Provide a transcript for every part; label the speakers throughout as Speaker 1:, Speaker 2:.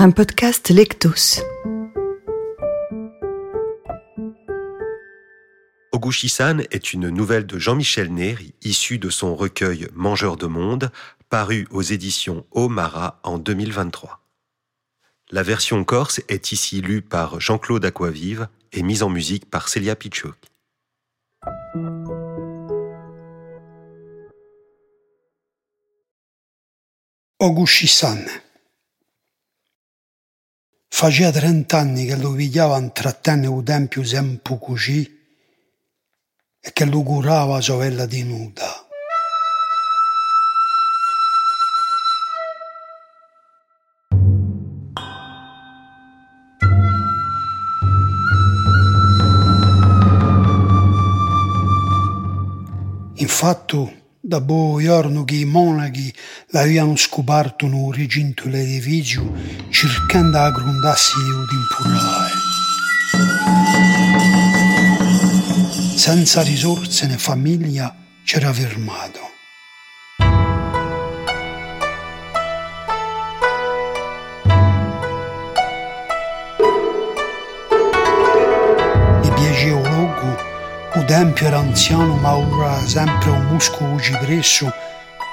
Speaker 1: un podcast Lectos.
Speaker 2: Ogushisan est une nouvelle de Jean-Michel Ney, issue de son recueil Mangeur de monde, paru aux éditions Omara en 2023. La version corse est ici lue par Jean-Claude Aquavive et mise en musique par Celia Pichuk.
Speaker 3: Ogushisan Faceva trent'anni che lo pigliava intrattenne un tempio sempre così e che lo curava sovella di nuda. Infatti, dopo giorno che i monachi l'avevano scoperto in recinto l'edificio cercando di grondarsi di impurare. Senza risorse né famiglia c'era fermato. Tempio era anziano ma ora sempre un muscolo cipresso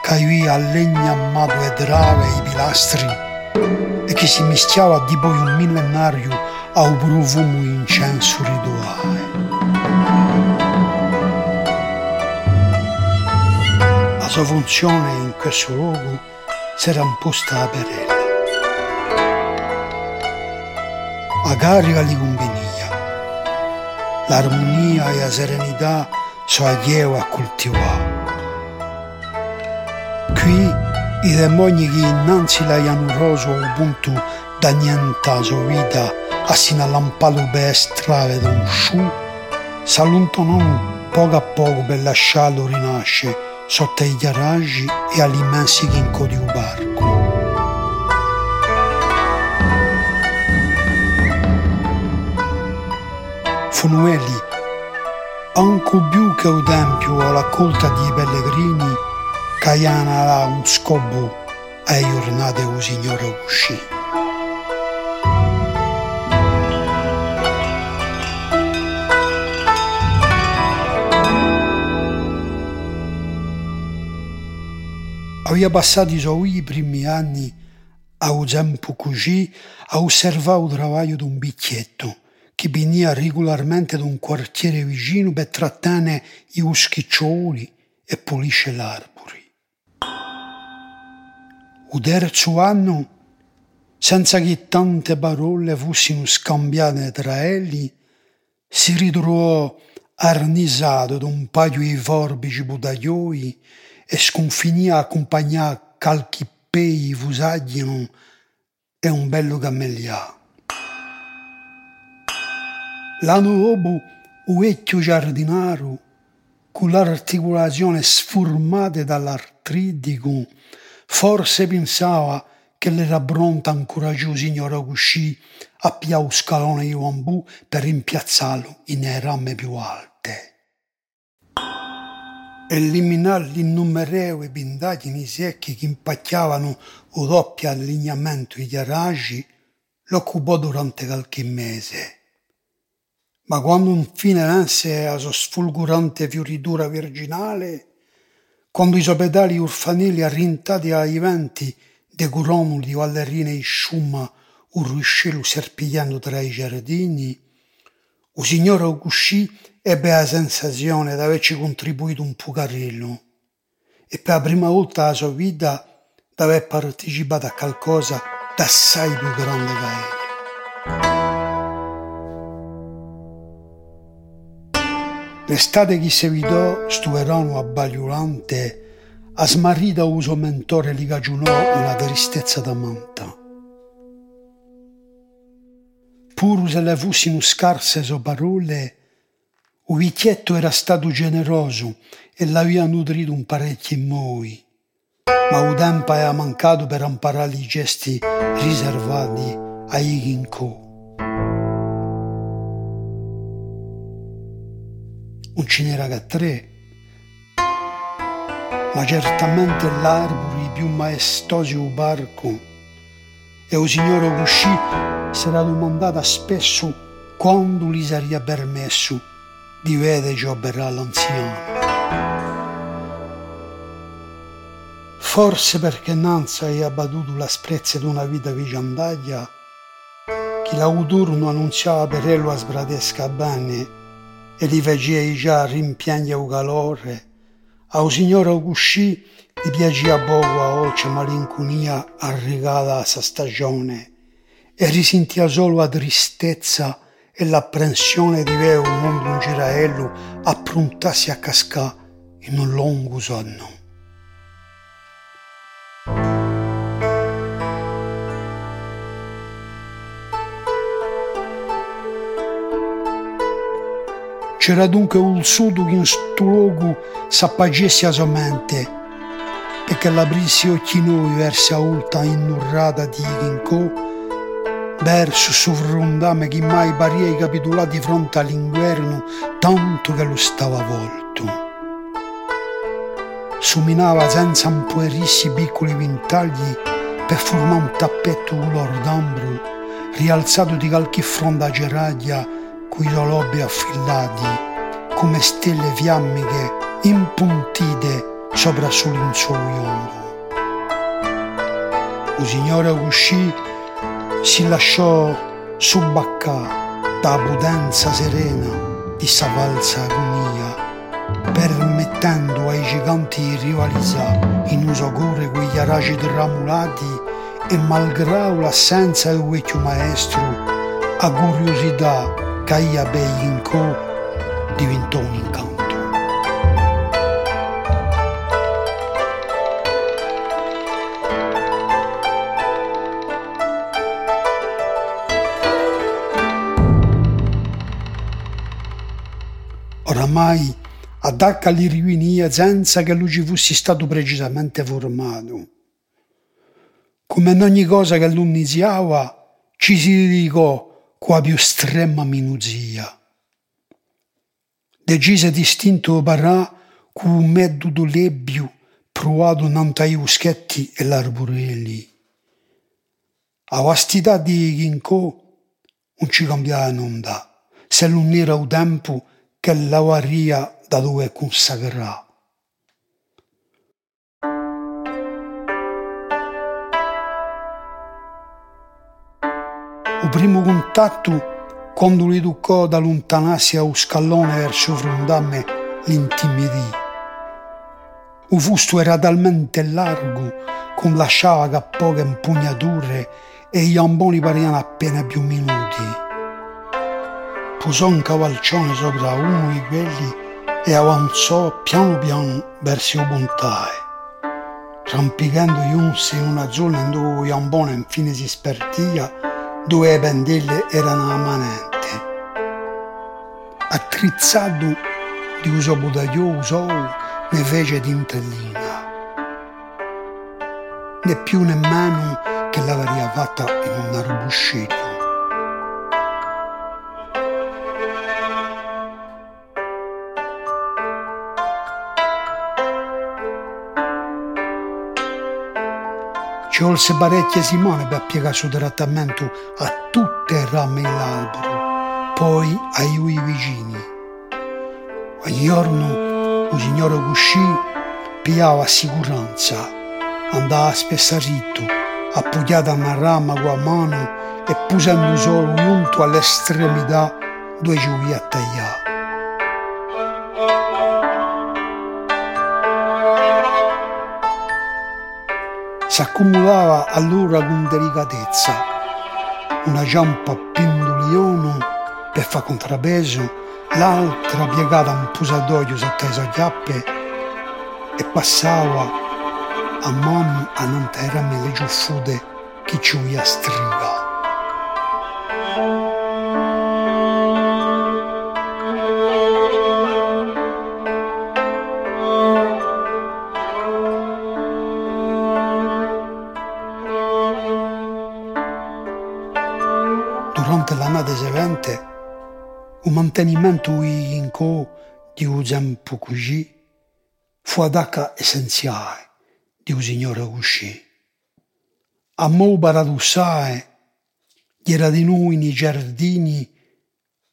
Speaker 3: che aveva legna amato e drave i pilastri e che si mischiava di poi un millenario a un profumo incenso rituale. La sua funzione in questo luogo si era imposta a perella. A carica di conveniva l'armonia e la serenità sono allievo a coltivare. Qui i demoni che innanzi la hanno roso al punto da niente la sua vita assino all'ampalo per strade da un sciù s'allontanano poco a poco per lasciarlo rinascere sotto i garaggi e agli immensi di un barco. Funueli, anche più che un tempio alla colta di pellegrini, caiana un scopo ai giornate o signore uscì. Aveva passato i suoi primi anni a un tempo così a osservare il lavoro di un bicchietto che veniva regolarmente da un quartiere vicino per trattare i uschiccioli e pulisce l'arbori. Il terzo anno, senza che tante parole fossero scambiate tra elli, si ritrovò arnisato da un paio di forbici budaglioi e sconfinì a accompagnare calchi pei fusaglino e un bello cammelliato. L'anno dopo, un vecchio giardinaro, con l'articolazione sformata dall'artritico, forse pensava che l'era pronta ancora giù signora Cuscì a più un scalone di bambù per rimpiazzarlo in rame più alte. Eliminare gli innumerevoli pindagini secchi che impacchiavano o doppio allineamento di garaggi lo occupò durante qualche mese ma quando infine venne la sua sfolgorante fioritura virginale, quando i suoi pedali orfanili arrintati ai venti decorano di ballerine in sciumma un ruscello serpigliando tra i giardini, il signore Augusci ebbe la sensazione di averci contribuito un pocarello e per la prima volta nella sua vita di aver partecipato a qualcosa d'assai più grande che era. L'estate che vidò stu verano abbagliulante, a smarrita uso mentore li cagionò una tristezza da manta. Pur se le fossimo scarse so parole, un vecchietto era stato generoso e l'aveva nutrito un parecchio in moi, ma un tempo aveva mancato per imparare i gesti riservati ai ginkgo. Che tre, ma certamente l'arbore più maestoso del parco e il signore Gusci si era domandata spesso quando gli sarebbe permesso di vedere giobberà l'anziano. Forse perché Nanza è abbattuto la sprezza di una vita vigiandaglia, che l'auturno annunziava per lui a sbradesca bene e li già rimpiangere il calore, al signore Augusci gli piaceva poco a occhio malinconia arrivata a questa stagione e risentiva solo la tristezza e l'apprensione di vedere un mondo un giraello approntarsi a cascare in un lungo sonno. C'era dunque un che in sto luogo s'appagesse a mente, perché l'aprissi occhi noi verso la ulta innurrata di Ginko, verso sovrondame che mai paria capitolati di fronte all'inverno, tanto che lo stava volto. Suminava senza impuerissi piccoli vintagli per formare un tappetto color d'ambro, rialzato di qualche fronda geraglia cui lobby affillati come stelle fiammiche impuntite sopra sul lenzuolo iondo. Il signore uscì, si lasciò subbaccare da potenza serena di sta valsa agonia, permettendo ai giganti di rivalizzare in uso cuore quegli araci tramulati e malgrado l'assenza del vecchio maestro, a curiosità Caia Beinco diventò un incanto. Oramai attacca li rivinia senza che lui ci fosse stato precisamente formato. Come in ogni cosa che lui iniziava, ci si dedicò con la più estrema minuzia. Decise distinto parà con un metodo lebbio provato nantai uschetti e l'arborelli. A vastità di Ginkgo non ci cambiava nulla, se non era il tempo che la varia da dove consacrà. Il primo contatto, quando li toccò da allontanarsi a un scalone verso frondamme, l'intimidì. Il fusto era talmente largo che lasciava che poche impugnature e gli amboni parevano appena più minuti. Posò un cavalcione sopra uno di quelli e avanzò piano piano verso il pontae, rampicando giunse in una zona in dove ambone infine si spertia due pendelle erano amanente. Attrizzato di uso budaglioso ne fece tintellina. Né più nemmeno che l'aveva fatta in un arbuscello. Ci volse parecchie Simone per piegare il trattamento a tutte le rame dell'albero, poi ai lui vicini. Ogni giorno il signore Cuscì pigliava assicuranza, andava spesso ritto, appoggiata a una rama con la mano e pusando solo giunto all'estremità due giugli a tagliare. Si accumulava allora con delicatezza una giampa pendolione per far contrapeso, l'altra piegata un pusatoio sotto le soggiappe e passava a mano a non terrami le giuffude che ci a striga. Il mantenimento in co di tempo così fu ad essenziale di un signore così. a mo paradossare, era di noi nei giardini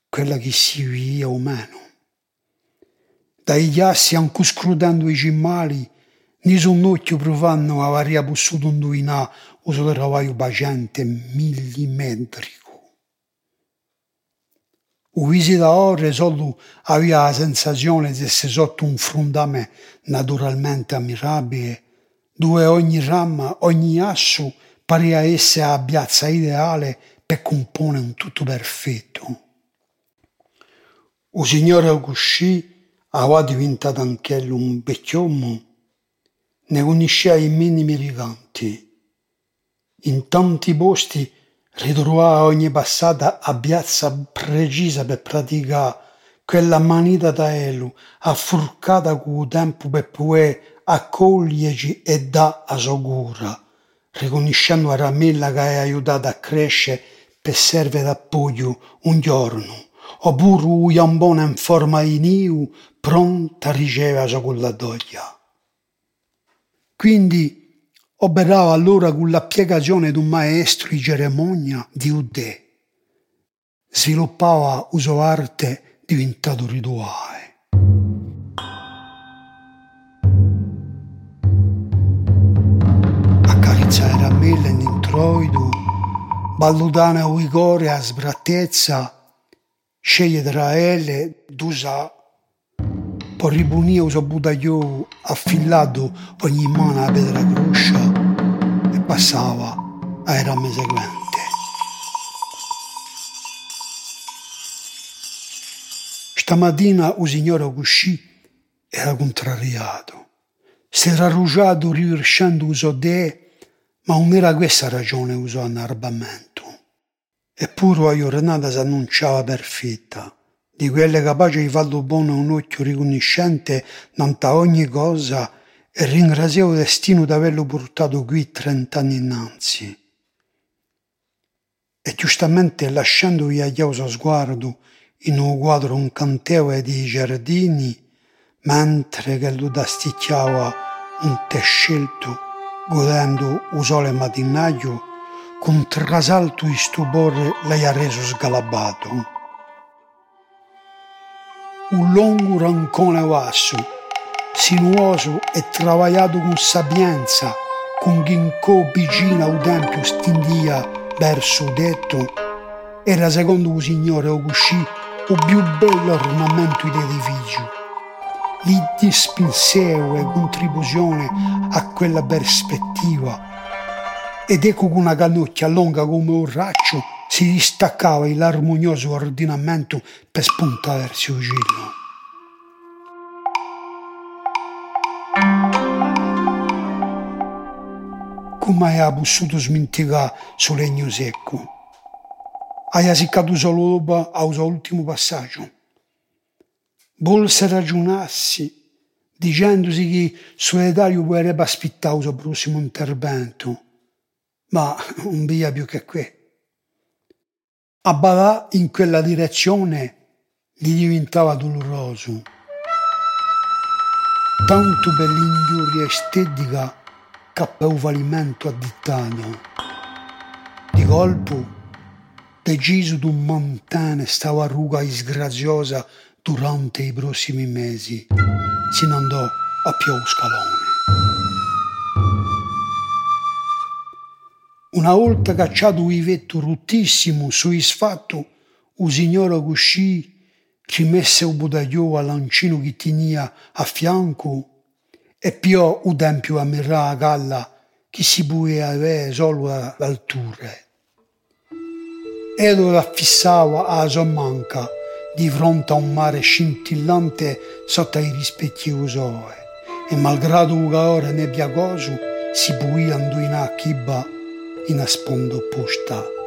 Speaker 3: quella che si via o meno. Dai ghiassi anche scrutando i cimmali, ni un occhio provando a varia possuto indovinare uso del travaglio pacente millimetrico. Visita ore solo aveva la sensazione di essere sotto un frondame naturalmente ammirabile, dove ogni rama, ogni asso parea essere la piazza ideale per comporre un tutto perfetto. Il signore Augusci aveva diventato anche lui un vecchiuomo, ne conosceva i minimi ricanti. In tanti posti ritrovava ogni passata a piazza precisa per praticare quella manita da elu affurcata il tempo per poter accoglierci e da a sua cura, riconoscendo a Ramilla che ha aiutato a crescere per serve d'appoggio un giorno, oppure un jambone in forma di niu pronta a ricevere la sua culladoglia. Quindi operava allora con l'applicazione di un maestro di cerimonia di Udè. Sviluppava uso arte diventato rituale. Accarezzare ramelle in introito, ballutare a vigore a sbrattezza, sceglie tra elle, d'usa poi ribunia uso budaglio affilato ogni mano a pedra cruscia passava ai rame seguente. Stamattina il signore Gusci era contrariato. Si era arrugiato riversando uso de, ma non era questa ragione usò annarbamento. Eppure la giornata si annunciava perfetta di quelle capaci di farlo buono un occhio riconoscente davanti a ogni cosa e ringraziavo destino di averlo portato qui trent'anni innanzi. E giustamente lasciando via chiuso sguardo in un quadro incantevole di giardini, mentre che lo dasticchiava un tè scelto, godendo il sole mattinaio, con trasalto di stupore lei ha reso sgalabato un lungo rancone vasto, sinuoso e travagliato con sapienza, con ginkgo vicino al tempio stindia verso detto, era secondo il signore Ogushi il più bello ornamento dell'edificio. Gli dispinseo e contribuzione a quella prospettiva ed ecco che una canocchia lunga come un raccio si distaccava l'armonioso ordinamento per spuntare verso il cielo. Come hai potuto smenticare sul legno secco? Hai seccato solo dopo all'ultimo passaggio. Volse ragionarsi, dicendosi che Solitario potrebbe aspettare il suo prossimo intervento, ma non via più che qui. A badà in quella direzione gli diventava doloroso, tanto per l'ingiuria estetica che per il fallimento addittato. Di colpo, deciso d'un montane stava a ruga disgraziosa durante i prossimi mesi, se ne andò a più scalone. Una volta cacciato il vetto ruttissimo, soddisfatto, il signore uscì, ci messe un budaglio all'ancino che tenia a fianco e più il tempio a mirare a galla che si può avere solo all'altura. E lo affissava a sommanca di fronte a un mare scintillante sotto i rispettivi sole e malgrado ora nebbia coso si può indovinare chi va i na sponda opposta.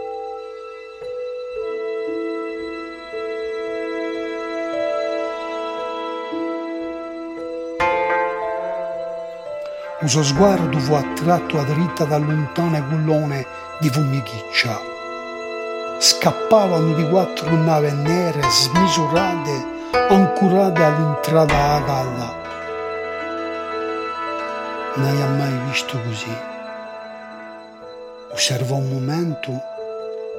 Speaker 3: Un suo sguardo fu attratto a dritta dal lontano gullone di Fumichiccia. Scappavano di quattro navi nere smisurate ancorate all'entrata della galla. Non hai mai visto così osservò un momento,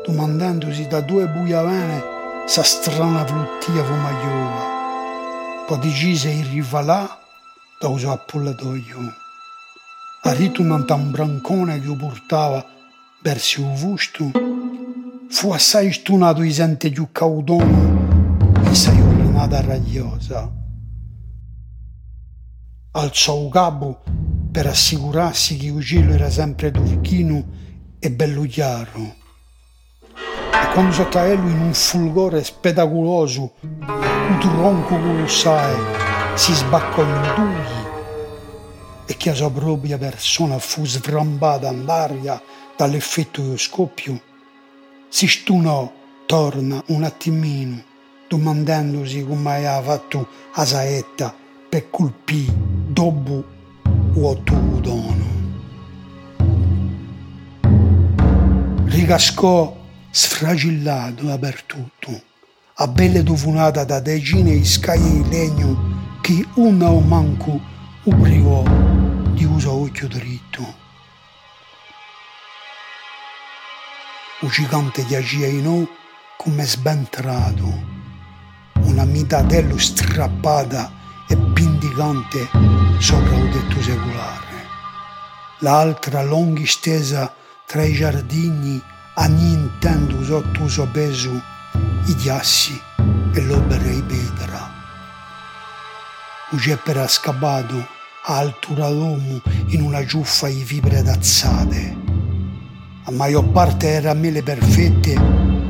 Speaker 3: domandandosi da due buiavene sa strana fluttia fumagliova. Poi decise di rivalà da usare appollatoio. Arritunante un brancone che lo portava verso il vusto, fu assai stunato di sente più caudono e sei ordinata ragliosa. Alzò il capo per assicurarsi che il cielo era sempre turchino e bello chiaro. E quando sotto a lui in un fulgore spettaculoso, un tronco colossale si sbaccò in due e che la sua propria persona fu svrambata all'aria dall'effetto dello scoppio, si stunò, torna un attimino, domandandosi come aveva fatto a saetta per colpire dopo o tuo dono. Ricascò sfragillato dappertutto, a belle tufunata da decine di scaglie di legno che una o manco ubriò di uso occhio dritto. Il gigante giaceva in noi come sbentrato, una mitatello strappata e pindicante sopra il tetto secolare. L'altra lunga stesa tra i giardini annientando sotto il suo peso i ghiassi e l'opera di pietra. Il ceppo era scappato altura d'uomo in una giuffa di fibre tazzate. A maggior parte era mele perfette,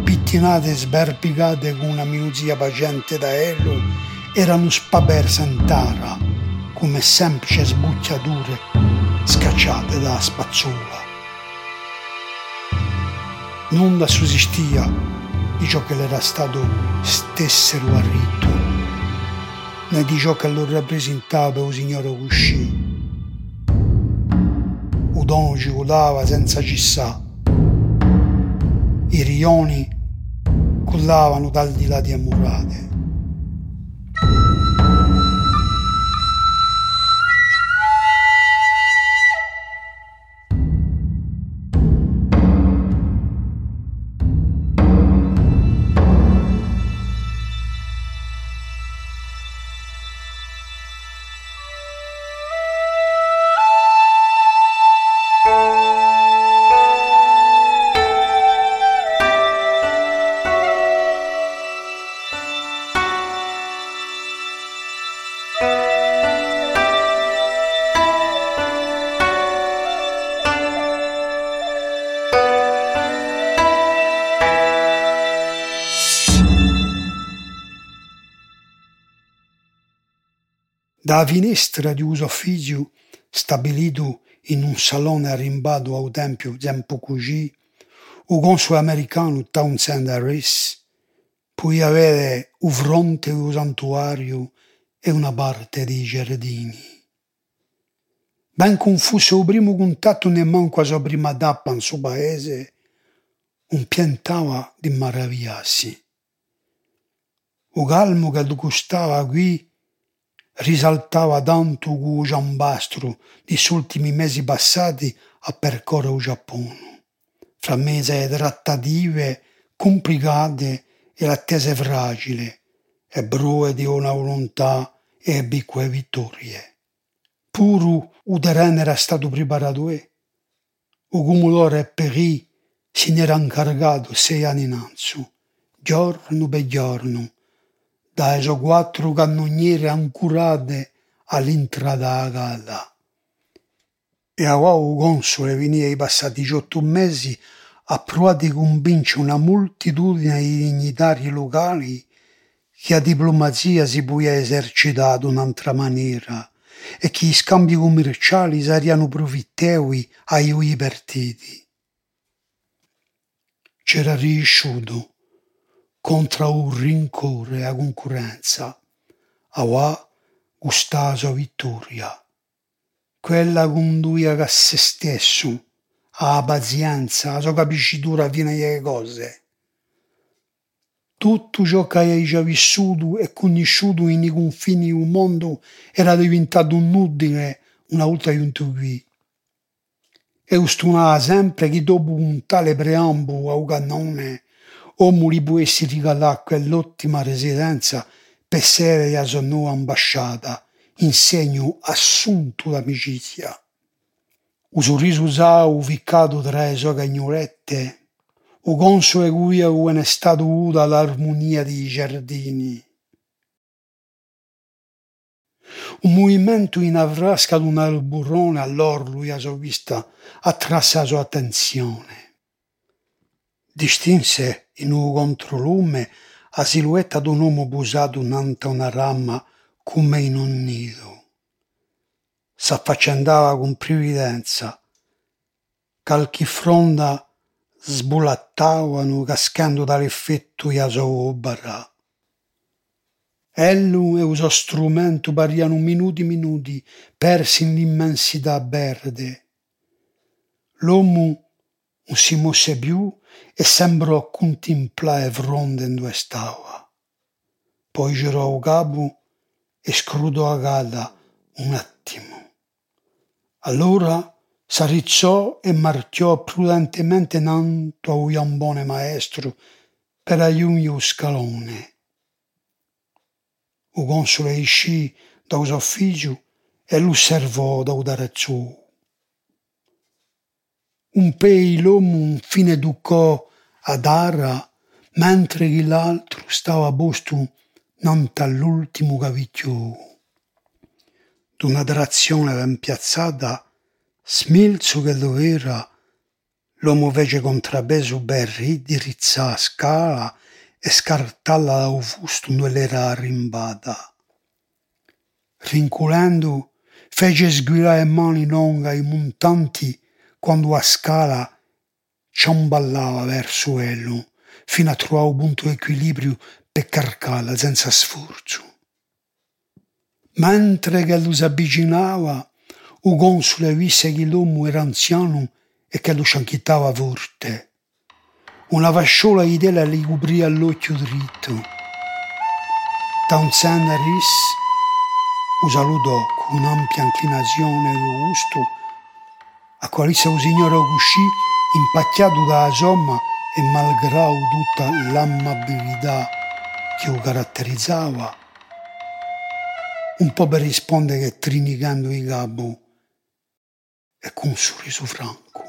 Speaker 3: pittinate e sberpicate con una minuzia paziente da elo, erano spaperse in terra, come semplici sbucciature scacciate dalla spazzola. Nulla sussistia di ciò che le era stato stessero a rito, né di ciò che lo rappresentava il signore Cuscì. Udon ci udava senza cessare. I rioni cullavano dal di là di amurate. Da finestra di uso ufficio, stabilito in un salone arrimbato al tempio tempo così, il console americano Townsend Harris poi avere un fronte del santuario e una parte dei giardini. Ben confuso il primo contatto con la prima tappa in suo paese, un piantava di maravigliarsi. Il calmo che gustava qui risaltava tanto il giambastro degli ultimi mesi passati a percorrere il Giappone, fra mesi di trattative complicate e l'attesa fragile, e brue di una volontà e bique vittorie. Puro il terreno era stato preparato e il cumulore Perì ne era incaricato sei anni innanzi, giorno per giorno, da eso quattro cannoniere ancurate all'entrata della casa. E a quao console venia i passati otto mesi a provare di convincere una moltitudine di dignitari locali che a diplomazia si poia esercitare un'altra maniera e che gli scambi commerciali saranno profittevoli ai partiti. C'era riuscito contra un rincore a concorrenza. Awa gusta sua vittoria. Quella conduia a se stesso, a pazienza, a sua capicitura fino alle cose. Tutto ciò che hai già vissuto e conosciuto in i confini del mondo era diventato inutile una volta giunto qui. e ustunava sempre che dopo un tale preambulo a un cannone uomo li potesse regalare quell'ottima residenza per essere la sua nuova ambasciata in segno assunto d'amicizia. O sorriso usau ficcato tra le sue cagnolette, o console cui è stato uda l'armonia dei giardini. Un movimento in avrasca di un alburrone all'orlo a sua vista attrasse la sua attenzione. Distinse in un controlume la silhouetta di un uomo posato innanzi a una rama come in un nido. S'affaccendava con previdenza. Calchi fronda sbulattavano cascando dall'effetto a sua barra. Ellu e uso strumento pariano minuti minuti persi in l'immensità verde. L'uomo non si mosse più e sembrò contemplare fronte in dove stava. Poi girò il capo e scrutò a galla un attimo. Allora s'arrizzò e marchiò prudentemente nanto a un iambone maestro per aiutare lo scalone o console uscì da ufficio e lo osservò da darazzo. Un pei l'uomo fine educò ad ara, mentre l'altro stava a posto nante all'ultimo cavicchio. D'una direzione ben piazzata, smilzo che dov'era, l'uomo fece contrapeso per ridirizzare a scala e scartalla da dove l'era arrimbata. Rinculando, fece sguirare mani longa i montanti quando a scala ciamballava verso ello, fino a trovare un punto equilibrio per carcala senza sforzo. Mentre che lo s'avvicinava, o console visse che l'uomo era anziano e che lo scianchittava forte. Una vasciola di tela gli copria l'occhio dritto. Townsend Harris lo salutò con un'ampia inclinazione di gusto, a quale il signore uscì impacchiato dalla somma e malgrado tutta l'amabilità che lo caratterizzava, un po' per rispondere che trinicando il capo e con un sorriso franco.